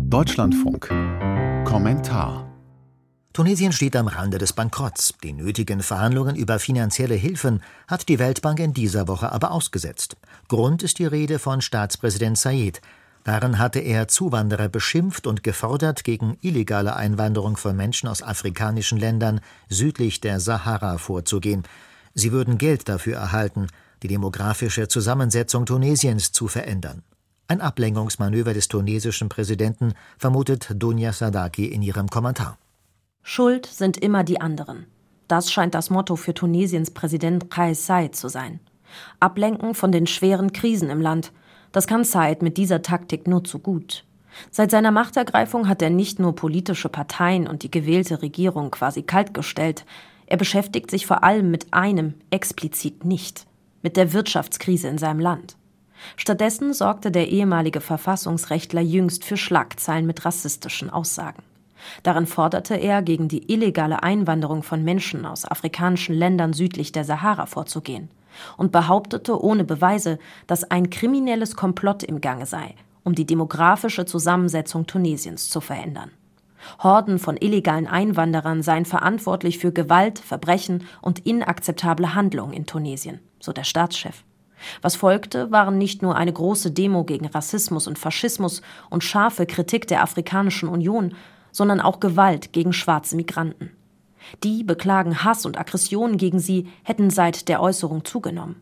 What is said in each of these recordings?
Deutschlandfunk. Kommentar. Tunesien steht am Rande des Bankrotts. Die nötigen Verhandlungen über finanzielle Hilfen hat die Weltbank in dieser Woche aber ausgesetzt. Grund ist die Rede von Staatspräsident Said. Darin hatte er Zuwanderer beschimpft und gefordert, gegen illegale Einwanderung von Menschen aus afrikanischen Ländern südlich der Sahara vorzugehen. Sie würden Geld dafür erhalten, die demografische Zusammensetzung Tunesiens zu verändern. Ein Ablenkungsmanöver des tunesischen Präsidenten, vermutet Dunja Sadaki in ihrem Kommentar. Schuld sind immer die anderen. Das scheint das Motto für Tunesiens Präsident Kais Said zu sein. Ablenken von den schweren Krisen im Land. Das kann Said mit dieser Taktik nur zu gut. Seit seiner Machtergreifung hat er nicht nur politische Parteien und die gewählte Regierung quasi kaltgestellt, er beschäftigt sich vor allem mit einem explizit nicht, mit der Wirtschaftskrise in seinem Land. Stattdessen sorgte der ehemalige Verfassungsrechtler jüngst für Schlagzeilen mit rassistischen Aussagen. Darin forderte er, gegen die illegale Einwanderung von Menschen aus afrikanischen Ländern südlich der Sahara vorzugehen und behauptete ohne Beweise, dass ein kriminelles Komplott im Gange sei, um die demografische Zusammensetzung Tunesiens zu verändern. Horden von illegalen Einwanderern seien verantwortlich für Gewalt, Verbrechen und inakzeptable Handlungen in Tunesien, so der Staatschef. Was folgte, waren nicht nur eine große Demo gegen Rassismus und Faschismus und scharfe Kritik der Afrikanischen Union, sondern auch Gewalt gegen schwarze Migranten. Die beklagen Hass und Aggressionen gegen sie hätten seit der Äußerung zugenommen.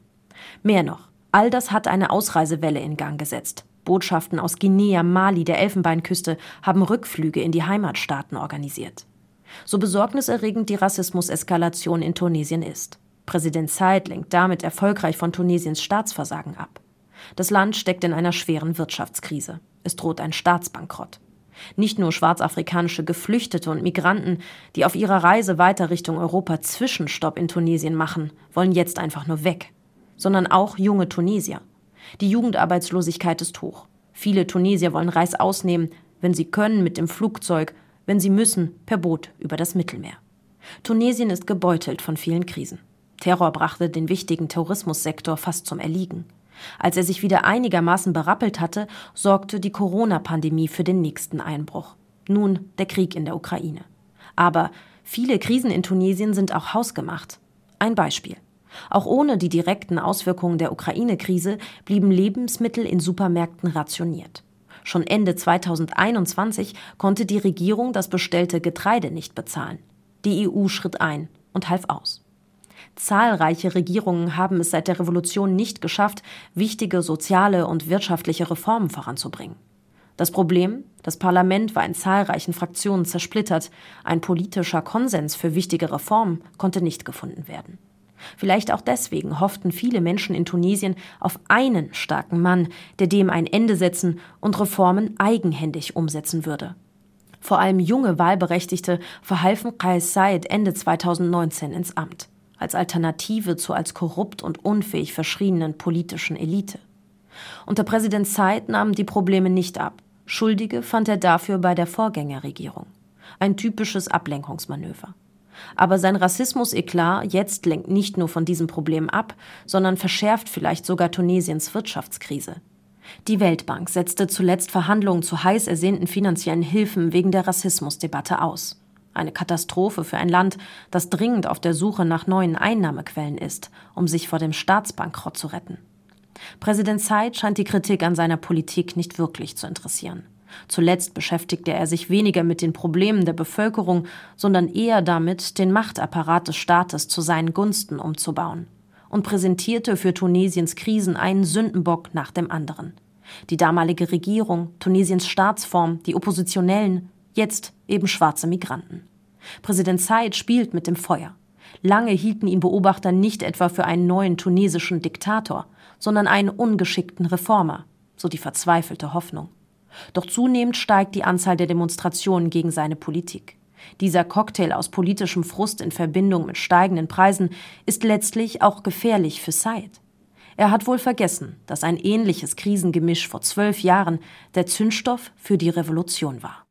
Mehr noch, all das hat eine Ausreisewelle in Gang gesetzt. Botschaften aus Guinea, Mali, der Elfenbeinküste haben Rückflüge in die Heimatstaaten organisiert. So besorgniserregend die Rassismuseskalation in Tunesien ist. Präsident Said lenkt damit erfolgreich von Tunesiens Staatsversagen ab. Das Land steckt in einer schweren Wirtschaftskrise. Es droht ein Staatsbankrott. Nicht nur schwarzafrikanische Geflüchtete und Migranten, die auf ihrer Reise weiter Richtung Europa Zwischenstopp in Tunesien machen, wollen jetzt einfach nur weg, sondern auch junge Tunesier. Die Jugendarbeitslosigkeit ist hoch. Viele Tunesier wollen Reis ausnehmen, wenn sie können mit dem Flugzeug, wenn sie müssen per Boot über das Mittelmeer. Tunesien ist gebeutelt von vielen Krisen. Terror brachte den wichtigen Tourismussektor fast zum Erliegen. Als er sich wieder einigermaßen berappelt hatte, sorgte die Corona-Pandemie für den nächsten Einbruch. Nun der Krieg in der Ukraine. Aber viele Krisen in Tunesien sind auch hausgemacht. Ein Beispiel. Auch ohne die direkten Auswirkungen der Ukraine-Krise blieben Lebensmittel in Supermärkten rationiert. Schon Ende 2021 konnte die Regierung das bestellte Getreide nicht bezahlen. Die EU schritt ein und half aus. Zahlreiche Regierungen haben es seit der Revolution nicht geschafft, wichtige soziale und wirtschaftliche Reformen voranzubringen. Das Problem, das Parlament war in zahlreichen Fraktionen zersplittert, ein politischer Konsens für wichtige Reformen konnte nicht gefunden werden. Vielleicht auch deswegen hofften viele Menschen in Tunesien auf einen starken Mann, der dem ein Ende setzen und Reformen eigenhändig umsetzen würde. Vor allem junge Wahlberechtigte verhalfen Qais Said Ende 2019 ins Amt als Alternative zur als korrupt und unfähig verschrienen politischen Elite. Unter Präsident Said nahmen die Probleme nicht ab. Schuldige fand er dafür bei der Vorgängerregierung. Ein typisches Ablenkungsmanöver. Aber sein Rassismus-Eklat jetzt lenkt nicht nur von diesem Problem ab, sondern verschärft vielleicht sogar Tunesiens Wirtschaftskrise. Die Weltbank setzte zuletzt Verhandlungen zu heiß ersehnten finanziellen Hilfen wegen der Rassismusdebatte aus. Eine Katastrophe für ein Land, das dringend auf der Suche nach neuen Einnahmequellen ist, um sich vor dem Staatsbankrott zu retten. Präsident Said scheint die Kritik an seiner Politik nicht wirklich zu interessieren. Zuletzt beschäftigte er sich weniger mit den Problemen der Bevölkerung, sondern eher damit, den Machtapparat des Staates zu seinen Gunsten umzubauen und präsentierte für Tunesiens Krisen einen Sündenbock nach dem anderen. Die damalige Regierung, Tunesiens Staatsform, die Oppositionellen, jetzt eben schwarze Migranten. Präsident Said spielt mit dem Feuer. Lange hielten ihn Beobachter nicht etwa für einen neuen tunesischen Diktator, sondern einen ungeschickten Reformer, so die verzweifelte Hoffnung. Doch zunehmend steigt die Anzahl der Demonstrationen gegen seine Politik. Dieser Cocktail aus politischem Frust in Verbindung mit steigenden Preisen ist letztlich auch gefährlich für Said. Er hat wohl vergessen, dass ein ähnliches Krisengemisch vor zwölf Jahren der Zündstoff für die Revolution war.